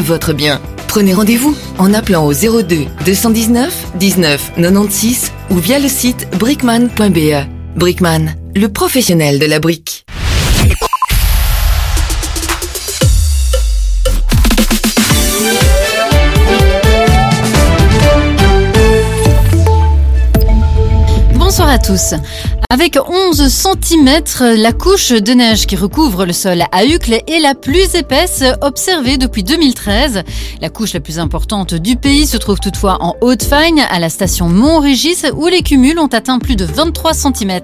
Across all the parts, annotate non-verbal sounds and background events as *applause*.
votre bien. Prenez rendez-vous en appelant au 02 219 19 96 ou via le site brickman.be. Brickman, le professionnel de la brique. Bonsoir à tous. Avec 11 cm, la couche de neige qui recouvre le sol à Uccle est la plus épaisse observée depuis 2013. La couche la plus importante du pays se trouve toutefois en Haute-Fagne, à la station Mont-Régis, où les cumuls ont atteint plus de 23 cm.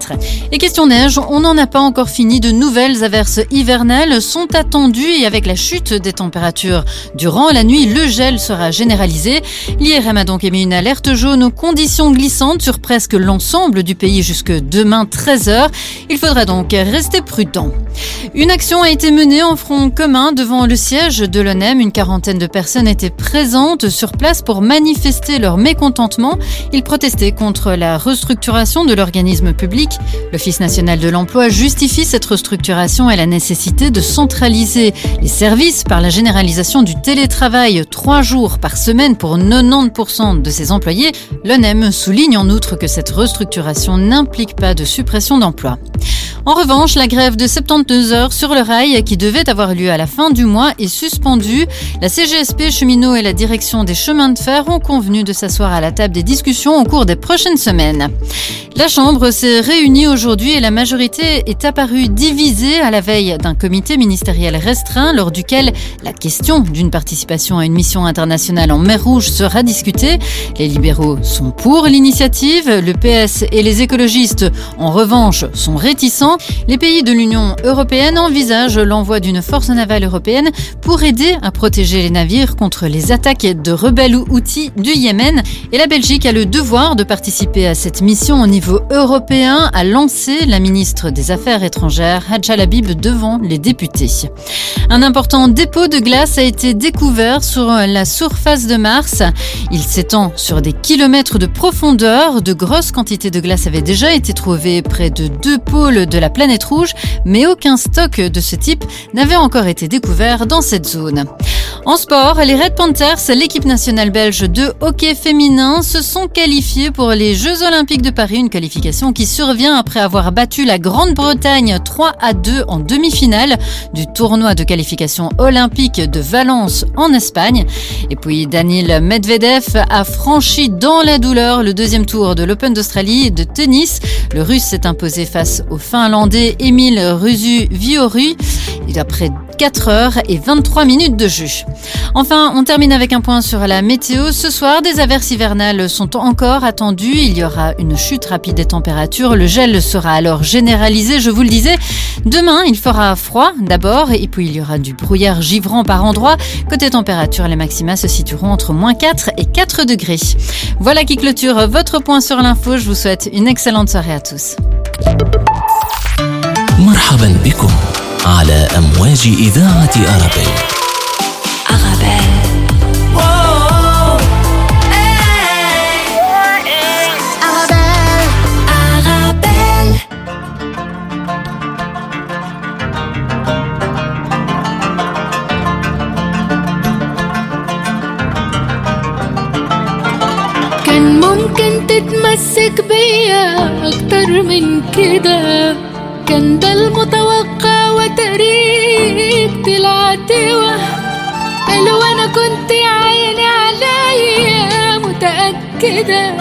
Et question neige, on n'en a pas encore fini. De nouvelles averses hivernales sont attendues et avec la chute des températures durant la nuit, le gel sera généralisé. L'IRM a donc émis une alerte jaune aux conditions glissantes sur presque l'ensemble du pays jusque demain 13h. Il faudra donc rester prudent. Une action a été menée en front commun devant le siège de l'ONEM. Une quarantaine de personnes étaient présentes sur place pour manifester leur mécontentement. Ils protestaient contre la restructuration de l'organisme public. L'Office national de l'emploi justifie cette restructuration et la nécessité de centraliser les services par la généralisation du télétravail trois jours par semaine pour 90% de ses employés. L'ONEM souligne en outre que cette restructuration n'implique pas de suppression d'emplois. En revanche, la grève de 72 heures sur le rail qui devait avoir lieu à la fin du mois est suspendue. La CGSP, cheminots et la direction des chemins de fer ont convenu de s'asseoir à la table des discussions au cours des prochaines semaines. La Chambre s'est réunie aujourd'hui et la majorité est apparue divisée à la veille d'un comité ministériel restreint lors duquel la question d'une participation à une mission internationale en mer Rouge sera discutée. Les libéraux sont pour l'initiative, le PS et les écologistes en revanche sont réticents. Les pays de l'Union européenne envisagent l'envoi d'une force navale européenne pour aider à protéger les navires contre les attaques de rebelles ou outils du Yémen et la Belgique a le devoir de participer à cette mission au niveau européen a lancé la ministre des Affaires étrangères, Hadja Labib, devant les députés. Un important dépôt de glace a été découvert sur la surface de Mars. Il s'étend sur des kilomètres de profondeur. De grosses quantités de glace avaient déjà été trouvées près de deux pôles de la planète rouge, mais aucun stock de ce type n'avait encore été découvert dans cette zone. En sport, les Red Panthers, l'équipe nationale belge de hockey féminin, se sont qualifiés pour les Jeux Olympiques de Paris, une qualification qui survient après avoir battu la Grande-Bretagne 3 à 2 en demi-finale du tournoi de qualification olympique de Valence en Espagne. Et puis Daniel Medvedev a franchi dans la douleur le deuxième tour de l'Open d'Australie de tennis. Le Russe s'est imposé face au Finlandais Emile Rusu Vioru. Après 4 heures et 23 minutes de jeu. Enfin, on termine avec un point sur la météo. Ce soir, des averses hivernales sont encore attendues. Il y aura une chute rapide des températures. Le gel sera alors généralisé, je vous le disais. Demain, il fera froid d'abord et puis il y aura du brouillard givrant par endroits. Côté température, les maxima se situeront entre moins 4 et 4 degrés. Voilà qui clôture votre point sur l'info. Je vous souhaite une excellente soirée à tous. نيوز مرحبا بكم على أمواج إذاعة أرابيل. أغابيل. كان ممكن تتمسك بيا أكتر من كده. كان ده المتوقع وتقريب طلعت قالوا أنا كنت عيني عليا متأكدة.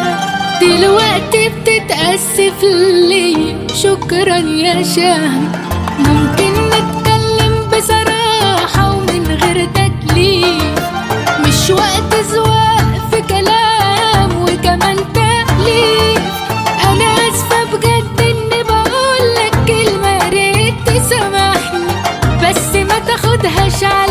دلوقتي بتتأسف لي. شكرا يا شهم ممكن نتكلم بصراحة ومن غير تكليف. مش وقت زواق تاخدهاش على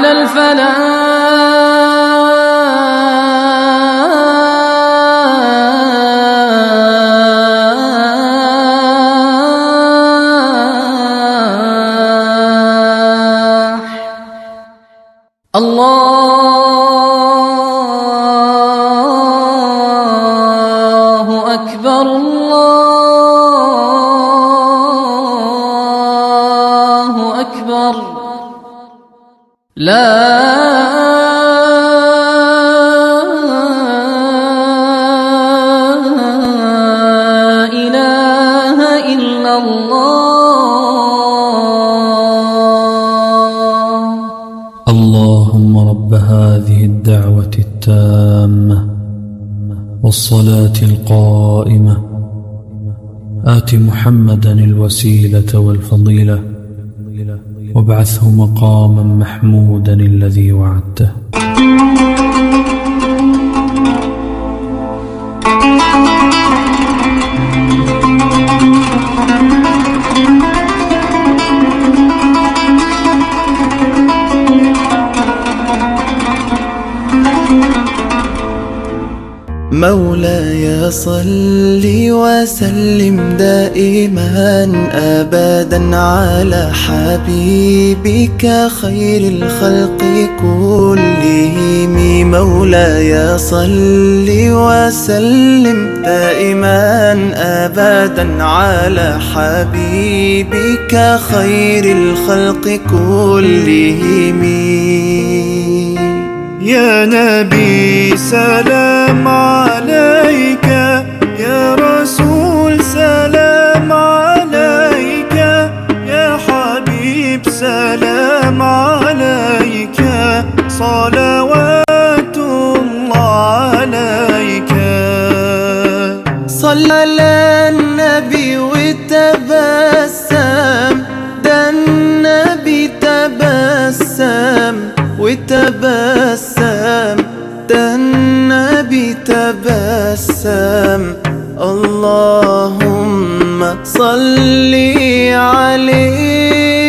على الفلاح. محمدا الوسيلة والفضيلة وابعثه مقاما محمودا الذي وعدته. مولاي صل وسلم ابدا على حبيبك خير الخلق كلهم. مولاي صل وسلم دائما أبدا على حبيبك خير الخلق كلهم. يا نبي سلام عليك. صلوات الله عليك. صلى على النبي وتبسم. ده النبي تبسم وتبسم. ده النبي تبسم. اللهم صل عليه.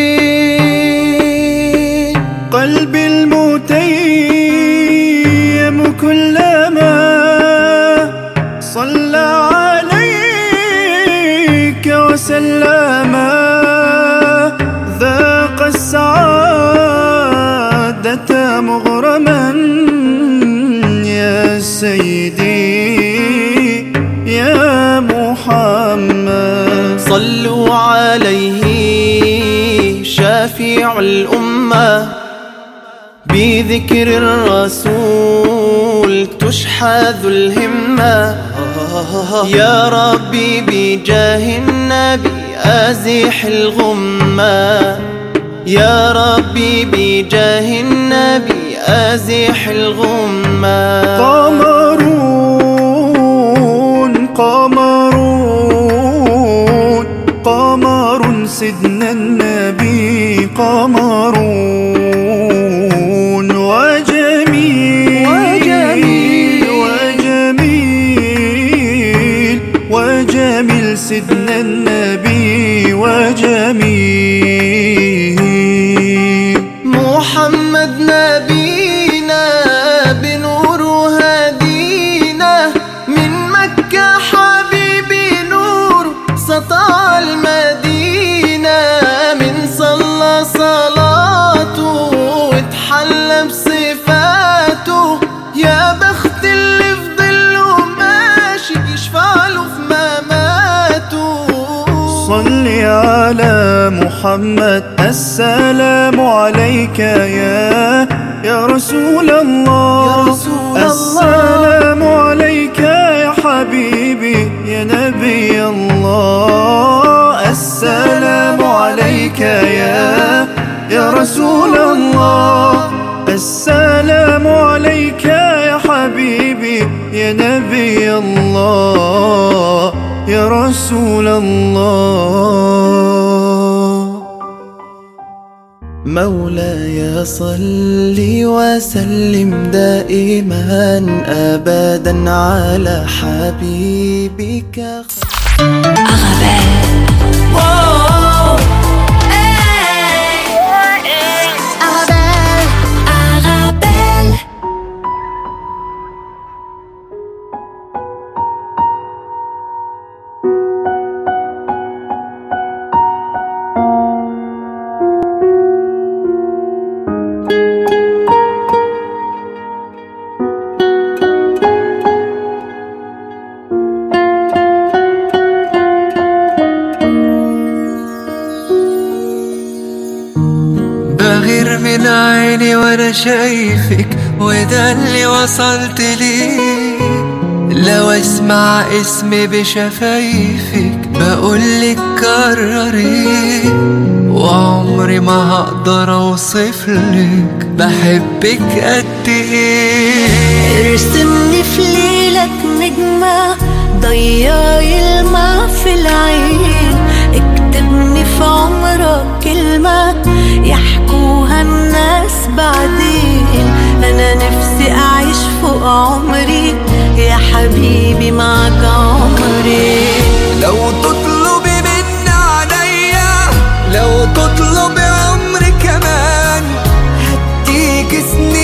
الأمة بذكر الرسول تشحذ الهمة. يا ربي بجاه النبي أزح الغمة. يا ربي بجاه النبي أزح الغمة. قمرون قمرون قمر سيدنا النبي. pomorul محمد السلام عليك يا يا رسول الله. يا رسول الله. السلام عليك يا حبيبي يا نبي الله. السلام عليك يا يا رسول الله. السلام عليك يا حبيبي يا نبي الله. يا رسول الله. مولاي صل وسلم دائما ابدا على حبيبك. من عيني وأنا شايفك وده اللي وصلت ليه لو أسمع اسمي بشفايفك بقولك كرري وعمري ما هقدر اوصفلك بحبك قد إيه. ارسمني في ليلك نجمة ضيعي الماء في العين. اكتبني في عمرك كلمة يحكوها الناس بعدين. أنا نفسي أعيش فوق عمري يا حبيبي معك عمري. لو تطلبي من عليا لو تطلبي عمري كمان هديك سنين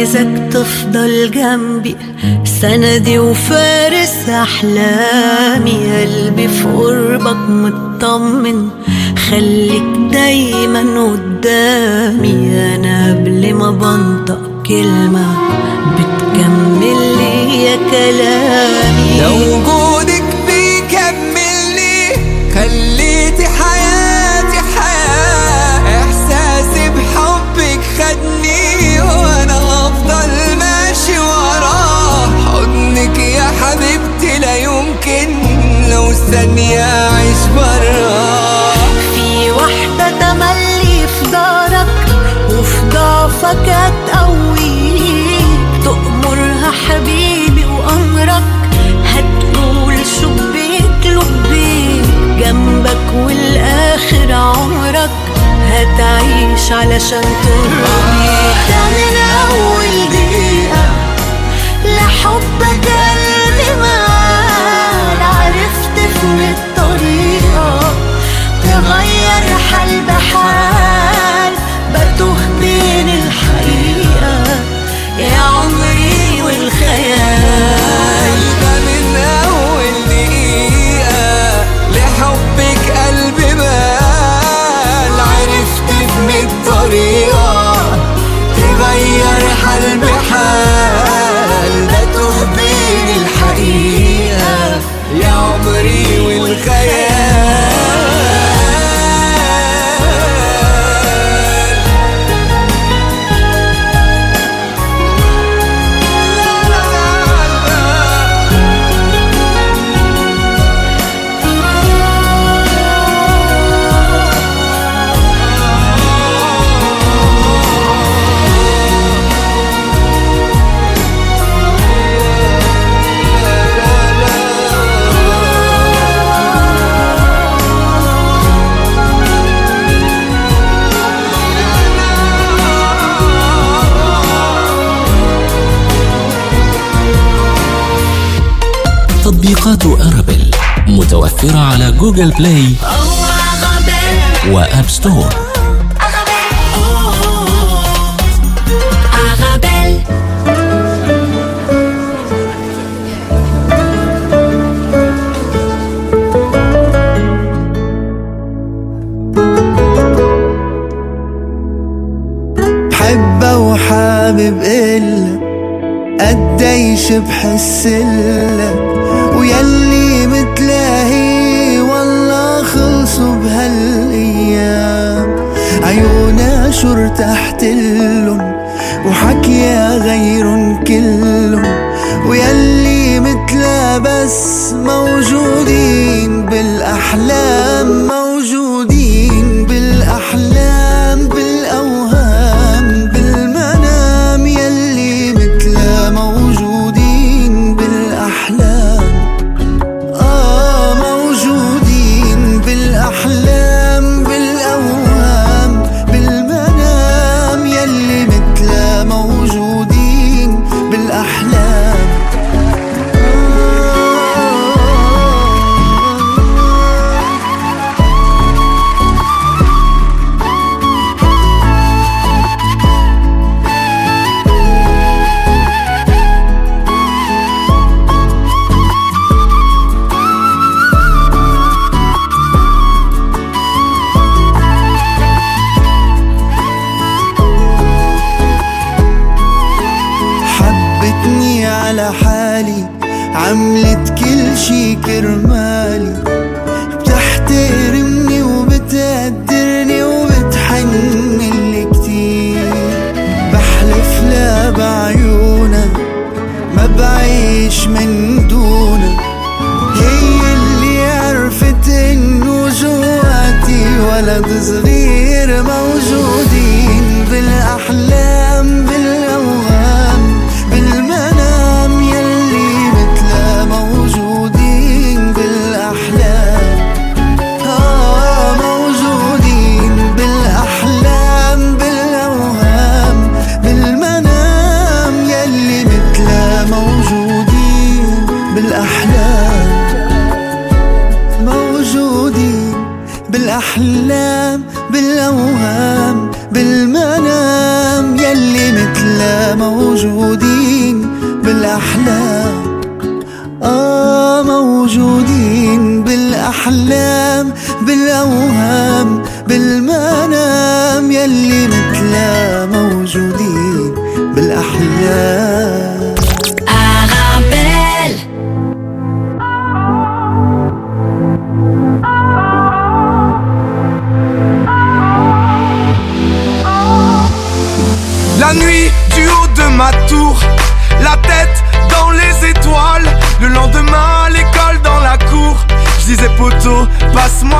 عايزك تفضل جنبي. سندي وفارس أحلامي. قلبي في قربك مطمن. خليك دايما قدامي. أنا قبل ما بنطق كلمة بتكمل لي كلامي. لو وجودك ثانية أعيش برا. في واحدة تملي في دارك وفي ضعفك هتقويك. تأمرها حبيبي وأمرك هتقول شو بيك لبيك. جنبك والآخر عمرك هتعيش علشان ترضيك. ده من أول دقيقة لحبك أنا حسن الطريقة تغير حل говори, вы нахая جوجل بلاي وآب ستور حبة وحابب إلا قديش بحس إلا ارتحت لهم يا غير كلهم ويلي متلا بس مولا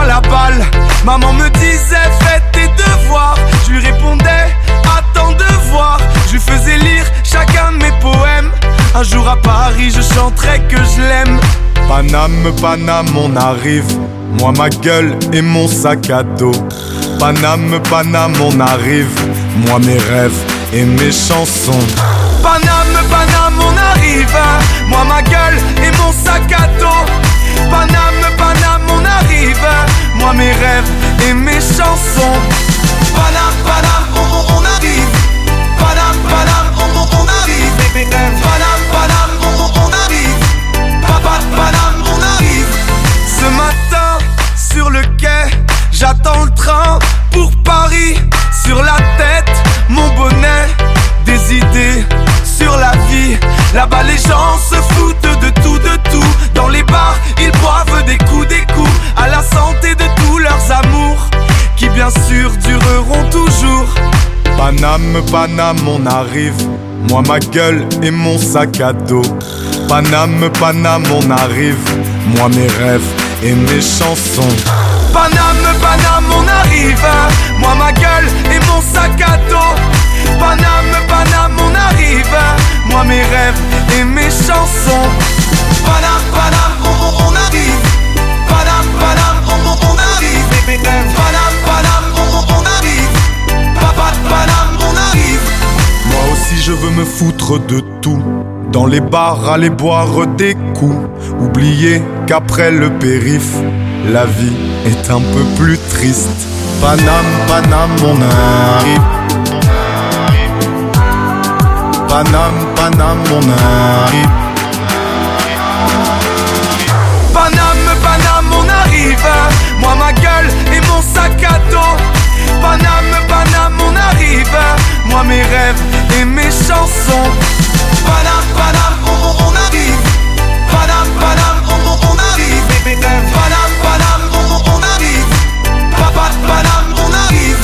la balle. Maman me disait fais tes devoirs. Je lui répondais attends de voir. Je lui faisais lire chacun de mes poèmes. Un jour à Paris, je chanterai que je l'aime. Paname, Paname, on arrive. Moi, ma gueule et mon sac à dos. Paname, Paname, on arrive. Moi, mes rêves et mes chansons. Paname, Paname, on arrive. Moi, ma gueule et mon sac à dos. Paname, Paname, on arrive. Moi, mes rêves et mes chansons. Paname, Paname, on, on- arrive. Paname, Paname, on, on- arrive. Paname, Paname, on- on arrive. Papa, Paname, on arrive. Ce matin, sur le quai, j'attends le train pour Paris. Sur la tête, mon bonnet, des idées sur la vie. Là-bas, les gens se foutent Dans les bars, ils boivent des coups, des coups. À la santé de tous leurs amours, qui bien sûr dureront toujours. Paname, Paname, on arrive. Moi, ma gueule et mon sac à dos. Paname, Paname, on arrive. Moi, mes rêves et mes chansons. Paname, Paname, on arrive. Moi, ma gueule et mon sac à dos. Paname, Paname, on arrive. Moi, mes rêves et mes chansons. Paname, Paname, on, arrive. Paname, Paname, on, arrive. Paname, Paname, on, arrive. Papa, Paname, on arrive. Moi aussi je veux me foutre de tout. Dans les bars, aller boire des coups. Oublier qu'après le périph', la vie est un peu plus triste. Paname, Paname, on arrive. Paname, Paname, on arrive. Moi, ma gueule et mon sac à dos. Paname, Paname, on arrive. Moi, mes rêves et mes chansons. Paname, Paname, on, on- arrive. Paname, Paname, on, on- arrive. Paname, Paname, on arrive. Papa, Paname, on arrive.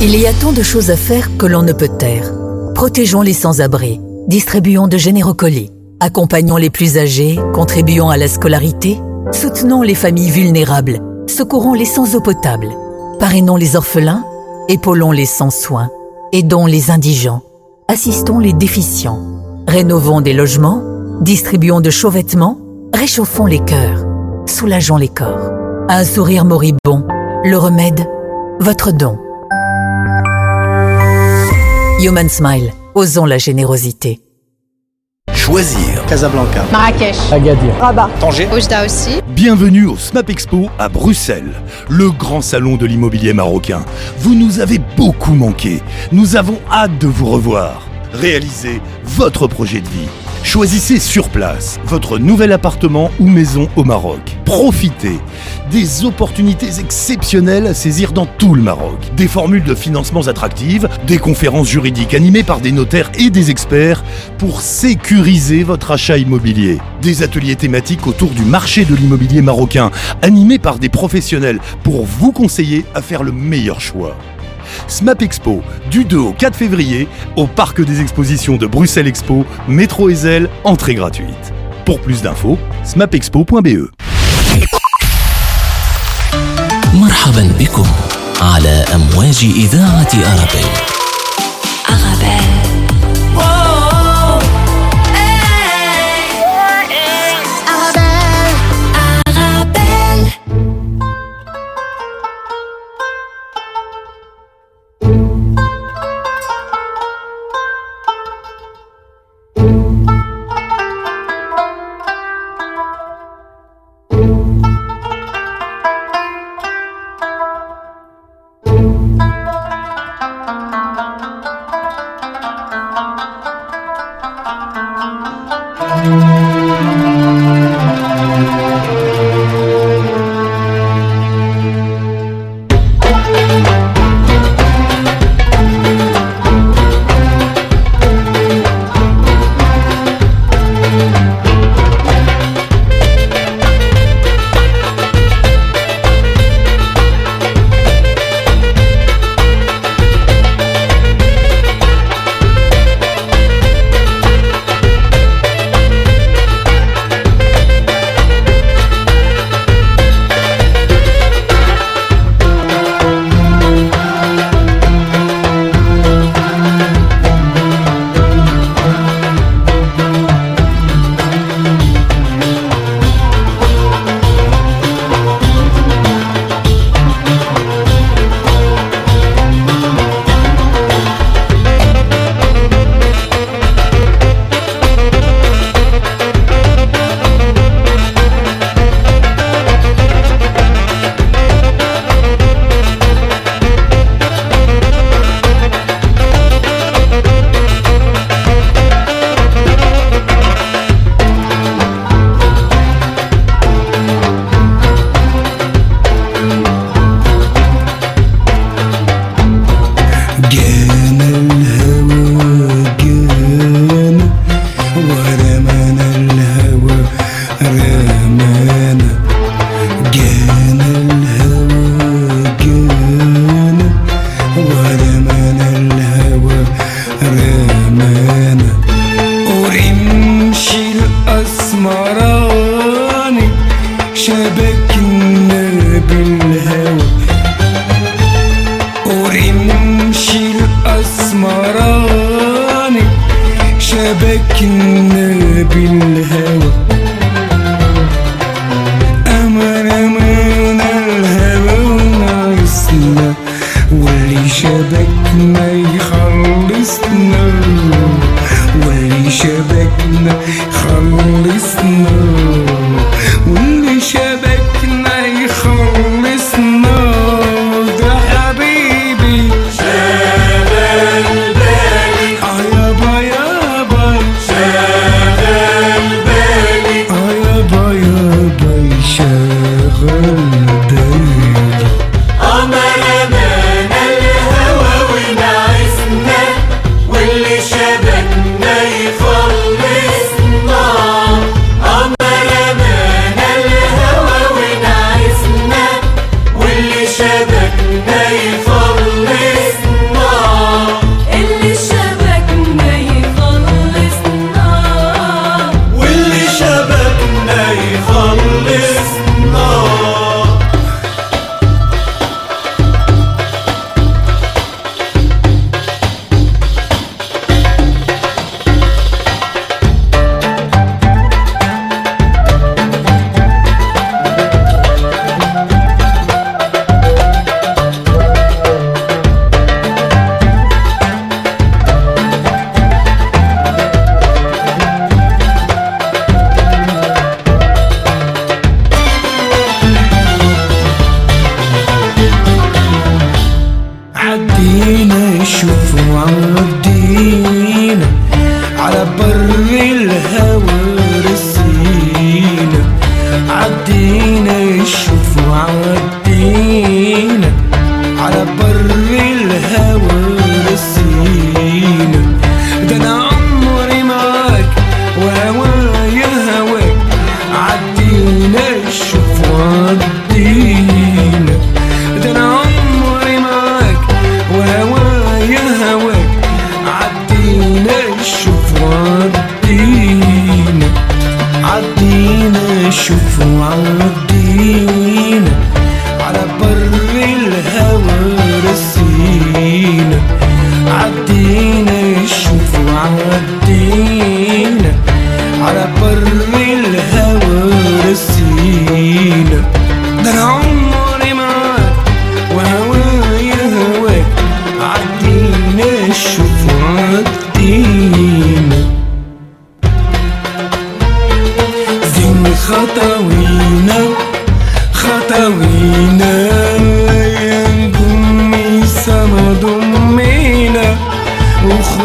Il y a tant de choses à faire que l'on ne peut taire. Protégeons les sans-abri, distribuons de généreux colis, accompagnons les plus âgés, contribuons à la scolarité, soutenons les familles vulnérables, secourons les sans eau potable, parrainons les orphelins, épaulons les sans soins, aidons les indigents, assistons les déficients, rénovons des logements, distribuons de chauds vêtements, réchauffons les cœurs, soulageons les corps. Un sourire moribond, le remède, votre don. Human Smile, osons la générosité. Choisir. Casablanca. Marrakech. Agadir. Rabat. Tanger. Oujda aussi. Bienvenue au SMAP Expo à Bruxelles, le grand salon de l'immobilier marocain. Vous nous avez beaucoup manqué. Nous avons hâte de vous revoir. Réalisez votre projet de vie. Choisissez sur place votre nouvel appartement ou maison au Maroc. Profitez des opportunités exceptionnelles à saisir dans tout le Maroc. Des formules de financements attractives, des conférences juridiques animées par des notaires et des experts pour sécuriser votre achat immobilier. Des ateliers thématiques autour du marché de l'immobilier marocain, animés par des professionnels pour vous conseiller à faire le meilleur choix. SMAP Expo, du 2 au 4 février, au Parc des Expositions de Bruxelles Expo, métro Ezel, entrée gratuite. Pour plus d'infos, smapexpo.be. مرحبا بكم على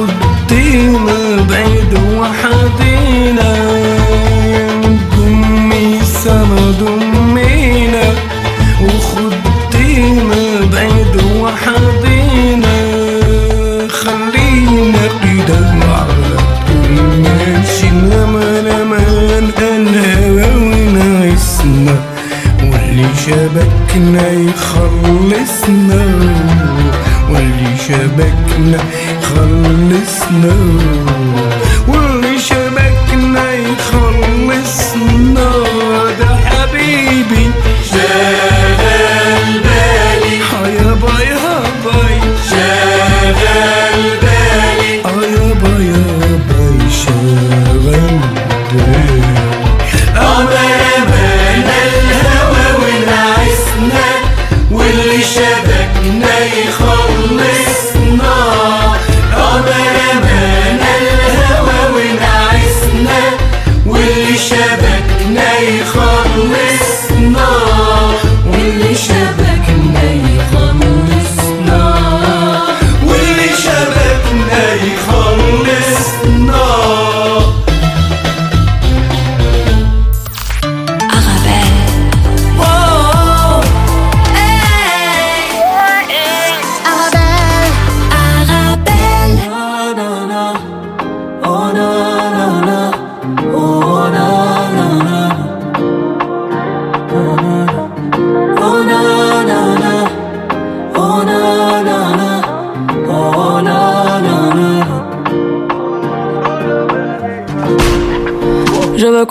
ودينا بعيد وحدينا. قمي سما دمينا وخدينا بعيد وحدينا. خلينا قيدا على ماشي نمان أمان الهوى ونعسنا واللي شبكنا يخلصنا. واللي شبكنا خلصنا.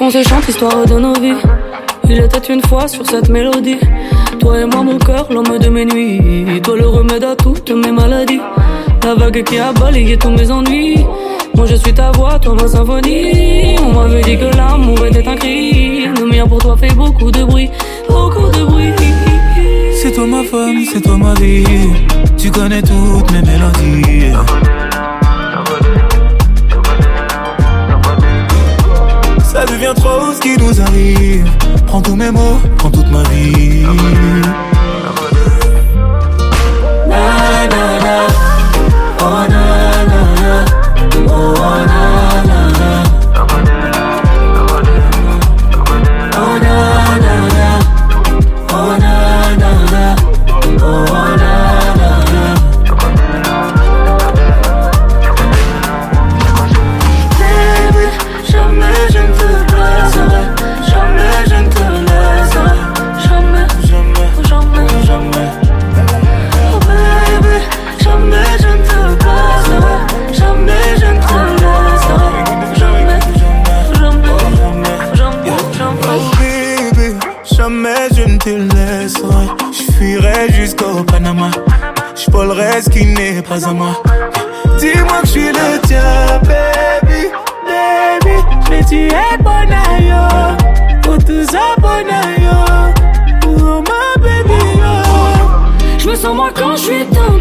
qu'on se chante l'histoire de nos vies. Il était une fois sur cette mélodie. Toi et moi, mon cœur, l'homme de mes nuits. Toi, le remède à toutes mes maladies. La vague qui a balayé tous mes ennuis. Moi, je suis ta voix, toi, ma symphonie. On m'avait dit que l'amour était un cri. Le mien pour toi fait beaucoup de bruit. Beaucoup de bruit. C'est toi ma femme, c'est toi ma vie. Tu connais toutes mes mélodies. Devient trop ce qui nous arrive. Prends tous mes mots, prends toute ma vie. Pas à moi. Dis-moi que je suis le tien, baby, baby. Mais tu es bon à yo. Oh, tout ça bon à yo. Oh, ma baby, yo. Je me sens moi quand je suis dans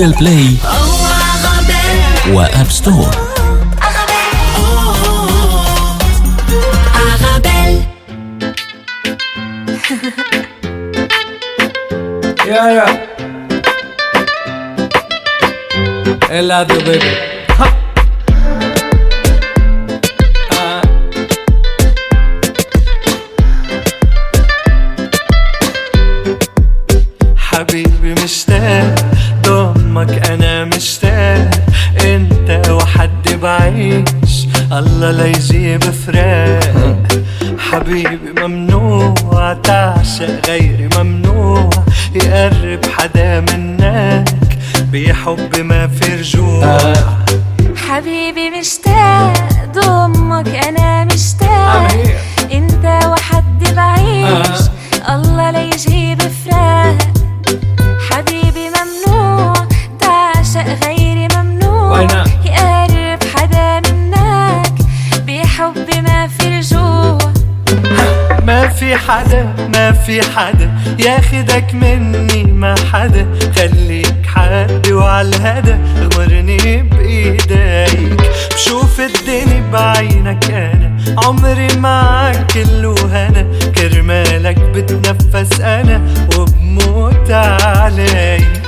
جوجل بلاي وآب ستور Yeah, yeah. Eladio, baby. بحب ما في رجوع. حبيبي مشتاق ضمك أنا مشتاق. أنت وحد بعيش. الله لا يجيب فراق حبيبي ممنوع تعشق غيري ممنوع؟ يقرب حدا منك. بحب ما في رجوع. ما في حدا ما في حدا. ياخدك مني ما حدا. خليك حد وعلى الهدى اغمرني بإيديك. بشوف الدنيا بعينك أنا عمري معك كله هنا كرمالك بتنفس أنا وبموت عليك.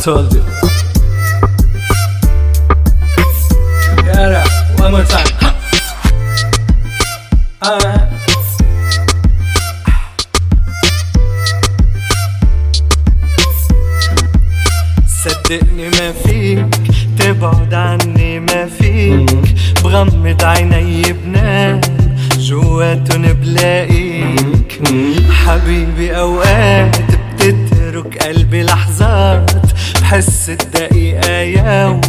Told you. Get up, one more time. Uh, صدقني ما فيك تبعد عني ما فيك بغمض عيني بنام جواتن بلاقيك حبيبي اوقات بتترك قلبي لحظات بحس الدقيقة يوم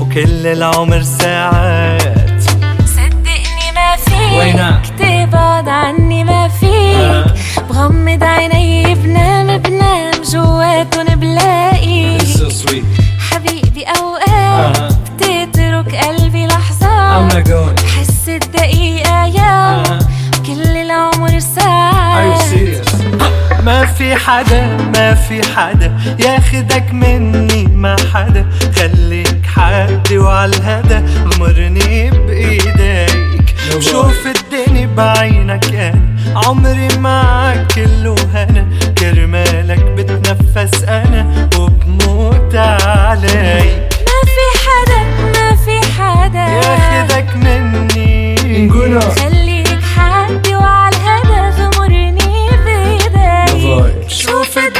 وكل العمر ساعات. صدقني ما؟ فيك تبعد عني ما فيك. بغمض عيني في حدا ما في حدا. ياخدك مني ما حدا. خليك حدي وعلى الهدى. غمرني بإيديك. شوف الدنيا بعينك أنا. عمري معك كله هنا كرمالك بتنفس أنا. وبموت عليك. ما في حدا ما في حدا. ياخدك مني. خليك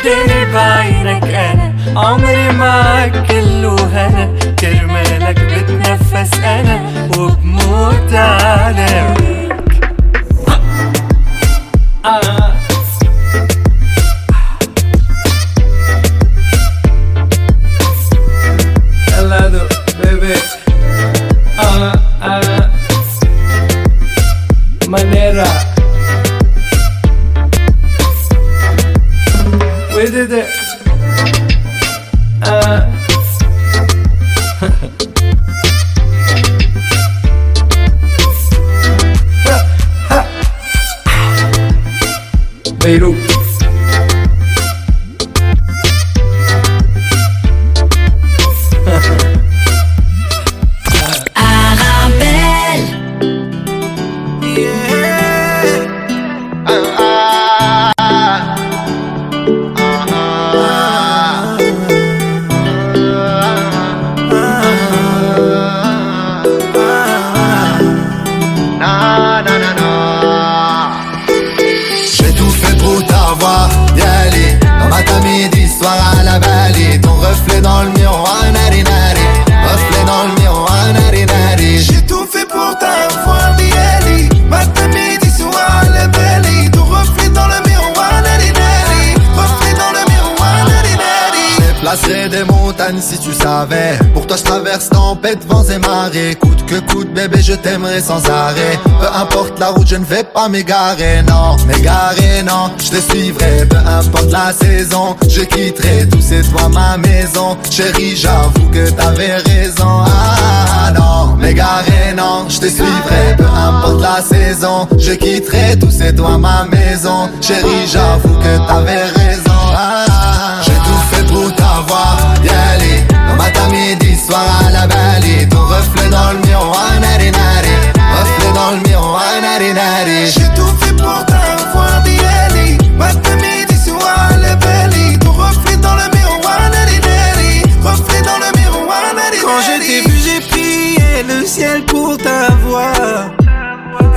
الدنيا بعينك أنا عمري معك كله هنا كرمالك بتنفس أنا وبموت عليك je t'aimerai sans arrêt. Peu importe la route je ne vais pas m'égarer Non, m'égarer non, je te suivrai Peu importe la saison, je quitterai Tout c'est toi ma maison. Chérie j'avoue que t'avais raison. Ah non, m'égarer non, je te suivrai Peu importe la saison, je quitterai Tout c'est toi ma maison. Chérie j'avoue que t'avais raison. Ah, j'ai tout fait pour t'avoir, y aller matin, midi, soir à la reflet dans le miroir, nari nari Reflet dans le miroir, nari nari J'ai tout fait pour t'avoir, aller Matin, midi, soir la Bali Ton reflet dans le miroir, nari nari Reflet dans le miroir, nari Quand je t'ai vu, j'ai prié le ciel pour t'avoir.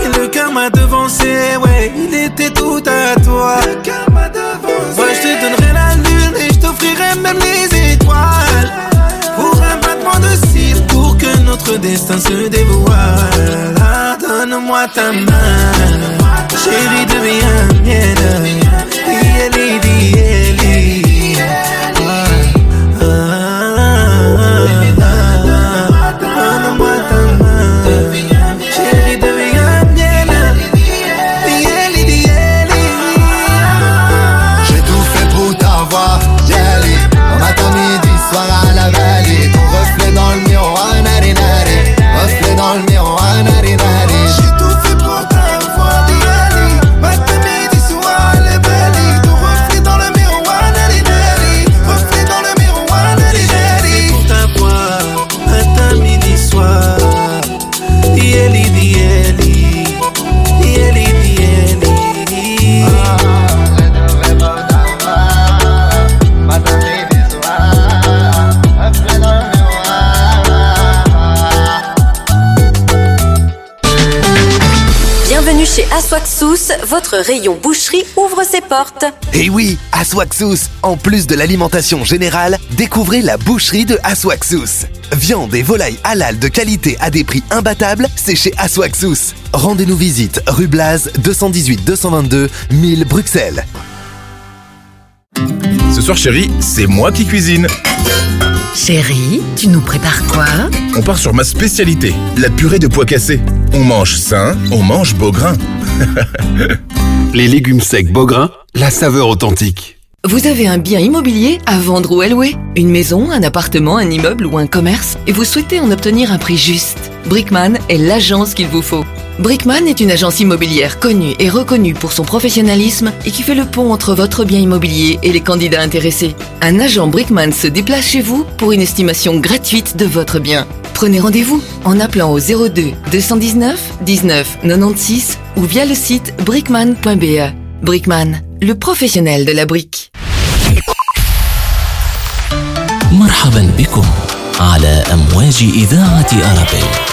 Et le cœur m'a devancé, ouais, il était tout à toi. Le notre destin se dévoile. Ah, Donne-moi ta main, chérie, deviens mienne. Dieli, dieli. Votre rayon boucherie ouvre ses portes. Et oui, Aswaxous, en plus de l'alimentation générale, découvrez la boucherie de Aswaxous. Viande et volaille halal de qualité à des prix imbattables, c'est chez Aswaxous. Rendez-nous visite rue Blaz 218 222 1000 Bruxelles. Ce soir, chérie, c'est moi qui cuisine. Chérie, tu nous prépares quoi? On part sur ma spécialité, la purée de pois cassés. On mange sain, on mange beau grain. *laughs* Les légumes secs Beaugrain, la saveur authentique. Vous avez un bien immobilier à vendre ou à louer Une maison, un appartement, un immeuble ou un commerce Et vous souhaitez en obtenir un prix juste Brickman est l'agence qu'il vous faut. Brickman est une agence immobilière connue et reconnue pour son professionnalisme et qui fait le pont entre votre bien immobilier et les candidats intéressés. Un agent Brickman se déplace chez vous pour une estimation gratuite de votre bien. Prenez rendez-vous en appelant au 02 219 19 96 ou via le site brickman.be. Brickman, le professionnel de la brique. مرحبا بكم على أمواج إذاعة أرابيل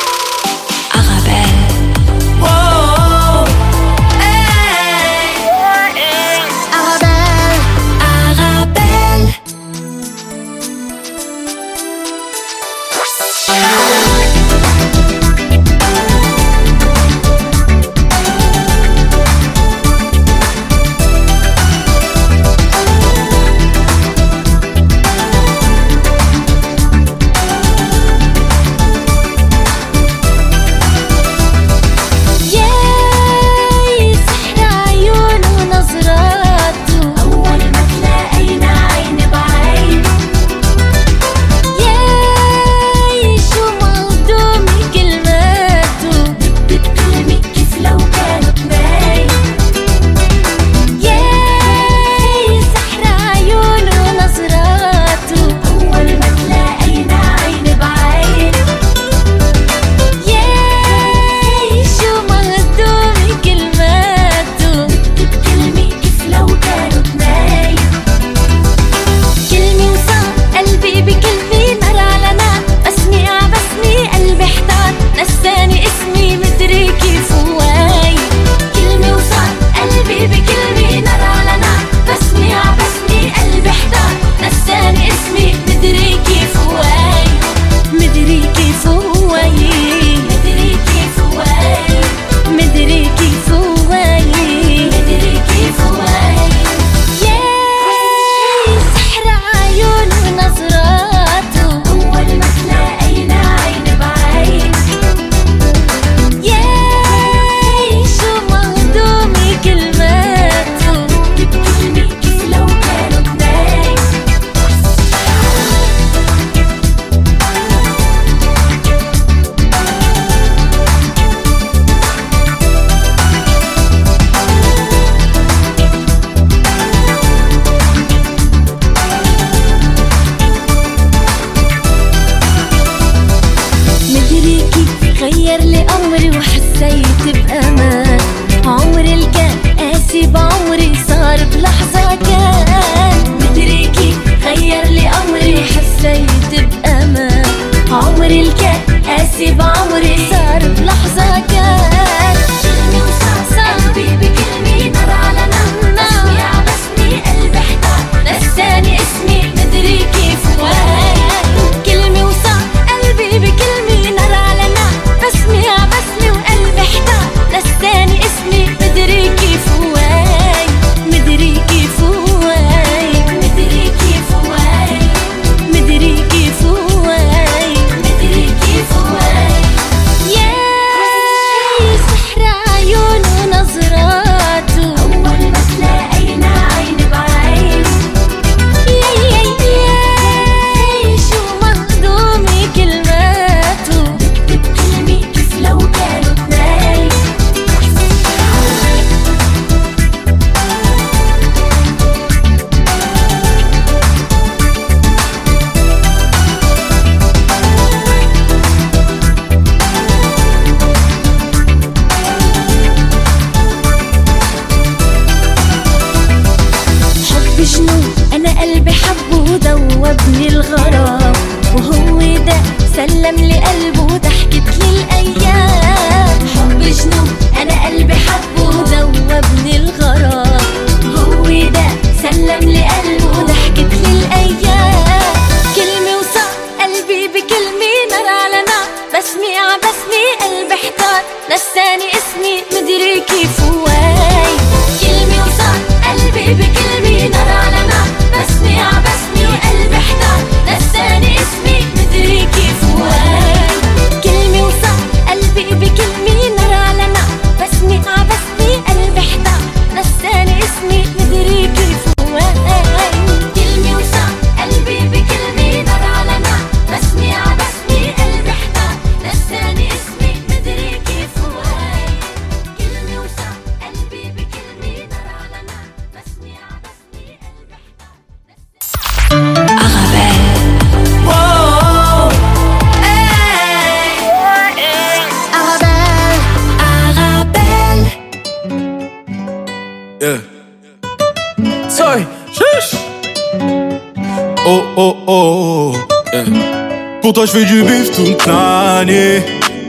Fais du bif toute l'année.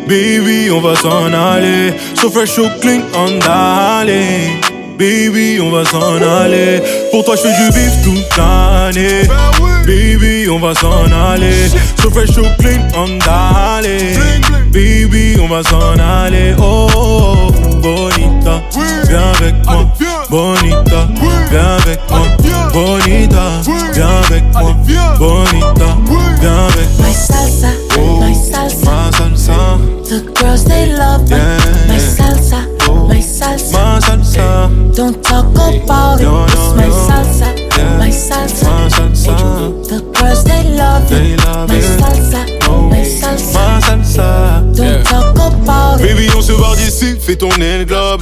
Baby, on va s'en aller. So fresh, so clean, on aller. Baby, on va s'en aller. Pour toi, je fais du bif toute l'année. Baby, on va s'en aller. So fresh, so clean, on aller. Baby, on va s'en aller. Oh, oh, fais ton aile globe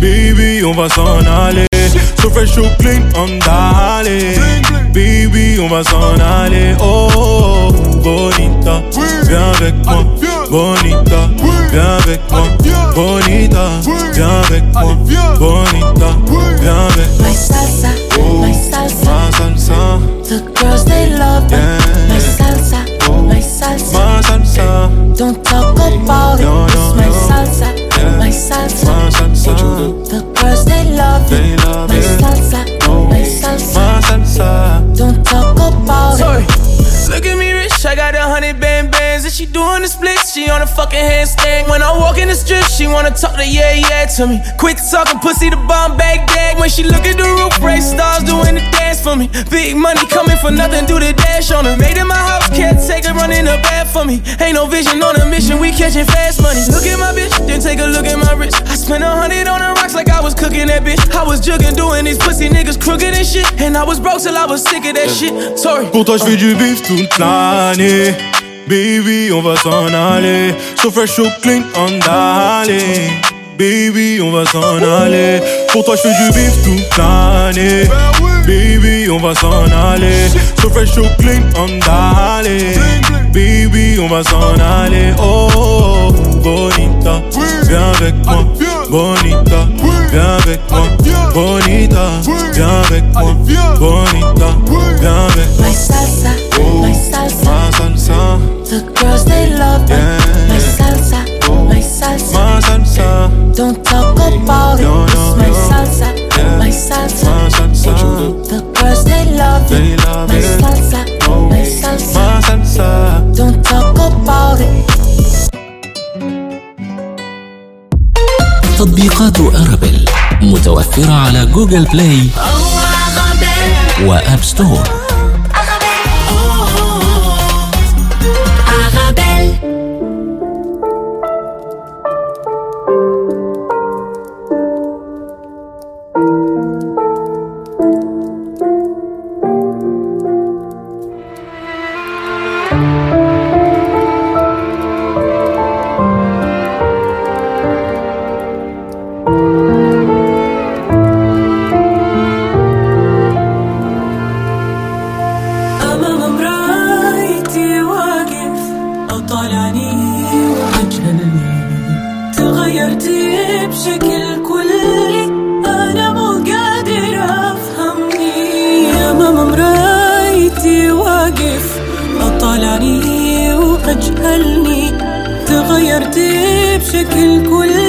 Baby, on va s'en aller. So fresh, so clean, on d'aller. Baby, on va s'en aller. Oh, oh, oh, bonita, viens avec moi. Bonita, viens avec moi. Bonita, viens avec moi. Bonita, viens avec moi. My salsa, oh, my salsa, Ma salsa, the girls they love me. Yeah. My salsa, oh. my salsa, ma salsa, salsa, ma salsa, the girls they love They it. love My it. salsa, my salsa, ma salsa. don't talk about Sorry. it. Look at me rich, I got a hundred band bands And she doing the splits, she on a fucking handstand. When I walk in the strip, she wanna talk to yeah, yeah to me. Quick talking pussy, the bomb bag gag When she look at the roof, race stars doing the dance for me. Big money coming for nothing, do the dash on her. Made for me Ain't no vision on a mission, we catching fast money Look at my bitch, then take a look at my wrist I spent a hundred on the rocks like I was cooking that bitch I was jugging, doing these pussy niggas crooked and shit And I was broke till I was sick of that shit Sorry Pour toi, je fais du bif toute l'année. Baby, on va s'en aller. So fresh, so clean, on d'aller. Baby, on va s'en aller. Pour toi, je fais du bif toute l'année. Baby, on va s'en aller. So fresh, so clean, on d'aller. Baby, on va s'en aller. Oh, oh, oh, bonita, viens avec moi. Bonita, viens avec moi. Bonita, viens avec moi. Bonita, viens avec moi. My salsa, oh, my salsa, Ma salsa, the girls they love me. Yeah. My salsa, oh, my salsa, ma salsa, don't talk about it. No, no, It's my salsa, Yeah. my salsa, ma salsa, the girls They love تطبيقات أرابيل متوفرة على جوجل بلاي وآب ستور. تجهلني تغيرتي بشكل كلي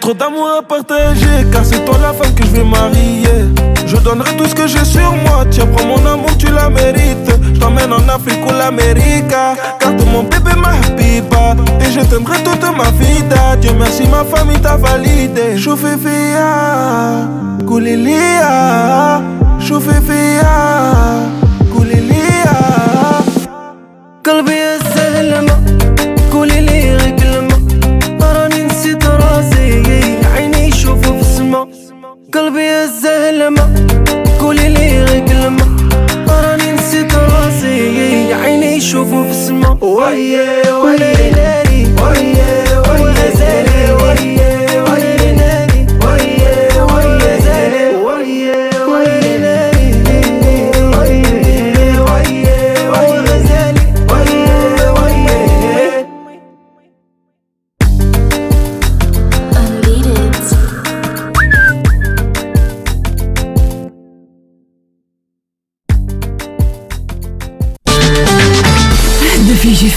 trop d'amour à partager, car c'est toi la femme que je vais marier. Je donnerai tout ce que j'ai sur moi, tiens, prends mon amour, tu la mérites. Je t'emmène en Afrique ou l'Amérique, car de mon bébé ma pipa. Et je t'aimerai toute ma vie, Dieu merci, ma famille t'a validé. Chauffé fia, coulilia, chauffé fia, coulilia. قلبي الزلمة قولي لي قلبي الزلمة قولي لي غير كلمة راني نسيت راسي عيني يشوفوا في السما ويا ويا ناري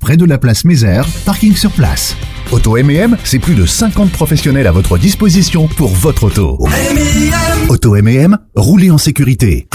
près de la place Mézère, parking sur place. Auto M&M, c'est plus de 50 professionnels à votre disposition pour votre auto. Auto M&M, roulez en sécurité.